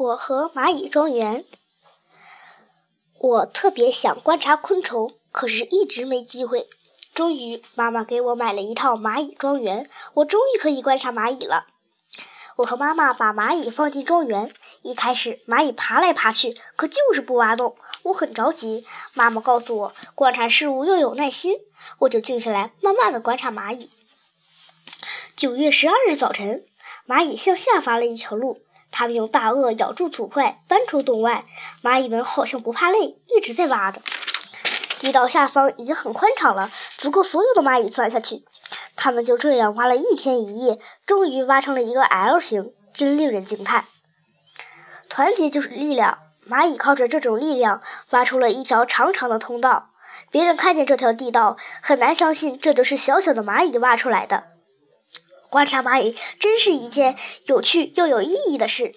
我和蚂蚁庄园。我特别想观察昆虫，可是一直没机会。终于，妈妈给我买了一套蚂蚁庄园，我终于可以观察蚂蚁了。我和妈妈把蚂蚁放进庄园，一开始蚂蚁爬来爬去，可就是不挖洞。我很着急。妈妈告诉我，观察事物要有耐心，我就静下来，慢慢的观察蚂蚁。九月十二日早晨，蚂蚁向下挖了一条路。他们用大颚咬住土块，搬出洞外。蚂蚁们好像不怕累，一直在挖着。地道下方已经很宽敞了，足够所有的蚂蚁钻下去。他们就这样挖了一天一夜，终于挖成了一个 L 型，真令人惊叹。团结就是力量，蚂蚁靠着这种力量挖出了一条长长的通道。别人看见这条地道，很难相信这都是小小的蚂蚁挖出来的。观察蚂蚁真是一件有趣又有意义的事。